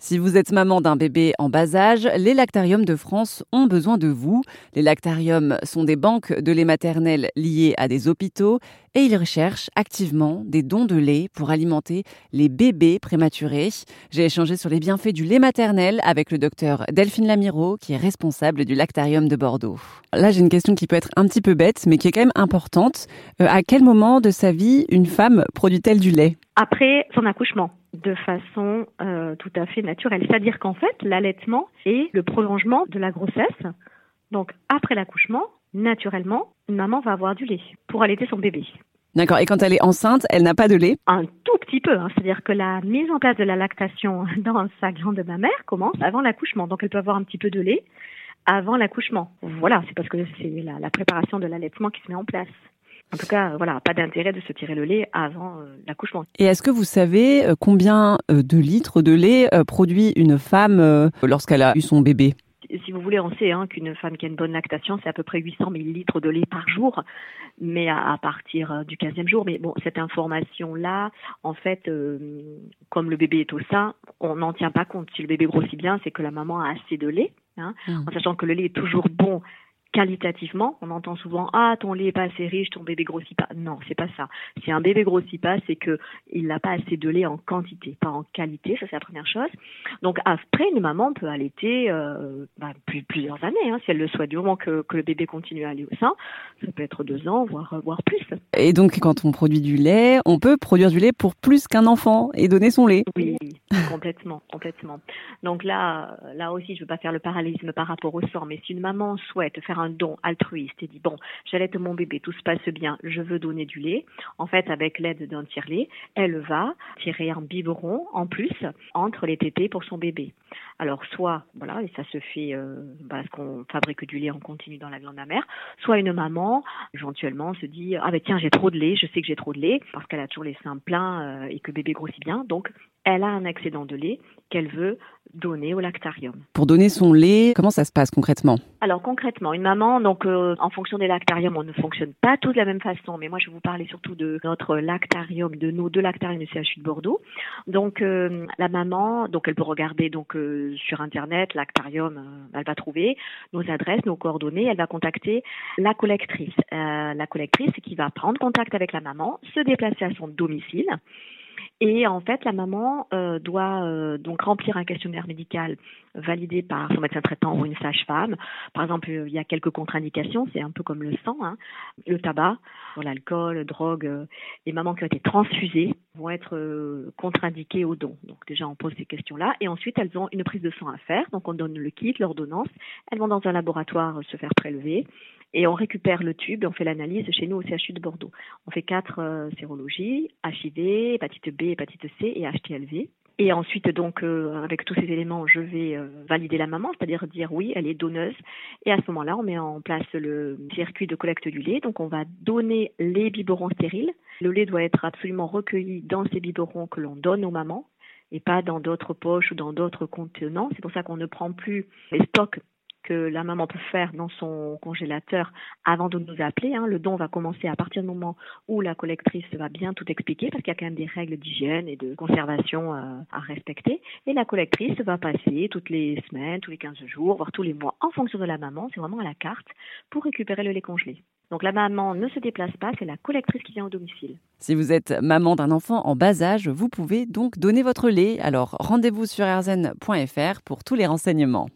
Si vous êtes maman d'un bébé en bas âge, les lactariums de France ont besoin de vous. Les lactariums sont des banques de lait maternel liées à des hôpitaux et ils recherchent activement des dons de lait pour alimenter les bébés prématurés. J'ai échangé sur les bienfaits du lait maternel avec le docteur Delphine Lamiro, qui est responsable du lactarium de Bordeaux. Là, j'ai une question qui peut être un petit peu bête, mais qui est quand même importante. Euh, à quel moment de sa vie une femme produit-elle du lait? Après son accouchement de façon euh, tout à fait naturelle. C'est-à-dire qu'en fait, l'allaitement est le prolongement de la grossesse. Donc, après l'accouchement, naturellement, une maman va avoir du lait pour allaiter son bébé. D'accord. Et quand elle est enceinte, elle n'a pas de lait? Un tout petit peu. Hein. C'est-à-dire que la mise en place de la lactation dans sa glande mammaire commence avant l'accouchement. Donc, elle peut avoir un petit peu de lait avant l'accouchement. Voilà, c'est parce que c'est la, la préparation de l'allaitement qui se met en place. En tout cas, voilà, pas d'intérêt de se tirer le lait avant euh, l'accouchement. Et est-ce que vous savez euh, combien euh, de litres de lait produit une femme lorsqu'elle a eu son bébé? Si vous voulez, on sait hein, qu'une femme qui a une bonne lactation, c'est à peu près 800 millilitres de lait par jour, mais à, partir du 15e jour. Mais bon, cette information-là, en fait, comme le bébé est au sein, on n'en tient pas compte. Si le bébé grossit bien, c'est que la maman a assez de lait, hein, mmh. en sachant que le lait est toujours bon qualitativement, on entend souvent ah ton lait est pas assez riche, ton bébé grossit pas. Non, c'est pas ça. Si un bébé grossit pas, c'est que il n'a pas assez de lait en quantité, pas en qualité. Ça c'est la première chose. Donc après, une maman peut allaiter euh, bah, plusieurs années, hein, si elle le souhaite, du moment que, que, le bébé continue à aller au sein. Ça peut être deux ans, voire voire plus. Et donc quand on produit du lait, on peut produire du lait pour plus qu'un enfant et donner son lait. Oui, complètement, complètement. Donc là, là aussi, je veux pas faire le parallélisme par rapport au sang, mais si une maman souhaite faire un don altruiste et dit bon, j'allaite mon bébé, tout se passe bien, je veux donner du lait. En fait, avec l'aide d'un tire-lait, elle va tirer un biberon en plus entre les tétés pour son bébé. Alors soit, voilà, et ça se fait euh, parce qu'on fabrique du lait en continu dans la glande mère, soit une maman éventuellement se dit ah ben tiens j'ai trop de lait, je sais que j'ai trop de lait parce qu'elle a toujours les seins pleins euh, et que bébé grossit bien, donc elle a un excédent de lait qu'elle veut donner au lactarium. Pour donner son lait, comment ça se passe concrètement? Alors concrètement, une maman, donc euh, en fonction des lactariums, on ne fonctionne pas tous de la même façon, mais moi je vais vous parler surtout de notre lactarium, de nos deux lactariums du CHU de Bordeaux. Donc euh, la maman, donc elle peut regarder donc euh, sur internet lactarium, elle va trouver nos adresses, nos coordonnées, elle va contacter la collectrice, la collectrice qui va prendre contact avec la maman, se déplacer à son domicile et en fait, la maman euh, doit euh, donc remplir un questionnaire médical validé par son médecin traitant ou une sage-femme. Par exemple, il y a quelques contre-indications, c'est un peu comme le sang, hein. le tabac, l'alcool, drogue. Euh, les mamans qui ont été transfusées vont être contre-indiquées au don. Donc déjà, on pose ces questions-là. Et ensuite, elles ont une prise de sang à faire. Donc on donne le kit, l'ordonnance. Elles vont dans un laboratoire se faire prélever et on récupère le tube et on fait l'analyse chez nous au CHU de Bordeaux. On fait quatre euh, sérologies, HIV, hépatite B, hépatite C et HTLV. Et ensuite, donc, euh, avec tous ces éléments, je vais euh, valider la maman, c'est-à-dire dire oui, elle est donneuse. Et à ce moment-là, on met en place le circuit de collecte du lait. Donc, on va donner les biberons stériles. Le lait doit être absolument recueilli dans ces biberons que l'on donne aux mamans et pas dans d'autres poches ou dans d'autres contenants. C'est pour ça qu'on ne prend plus les stocks que la maman peut faire dans son congélateur avant de nous appeler. Hein. Le don va commencer à partir du moment où la collectrice va bien tout expliquer parce qu'il y a quand même des règles d'hygiène et de conservation euh, à respecter. Et la collectrice va passer toutes les semaines, tous les 15 jours, voire tous les mois en fonction de la maman. C'est vraiment à la carte pour récupérer le lait congelé. Donc la maman ne se déplace pas, c'est la collectrice qui vient au domicile. Si vous êtes maman d'un enfant en bas âge, vous pouvez donc donner votre lait. Alors rendez-vous sur erzen.fr pour tous les renseignements.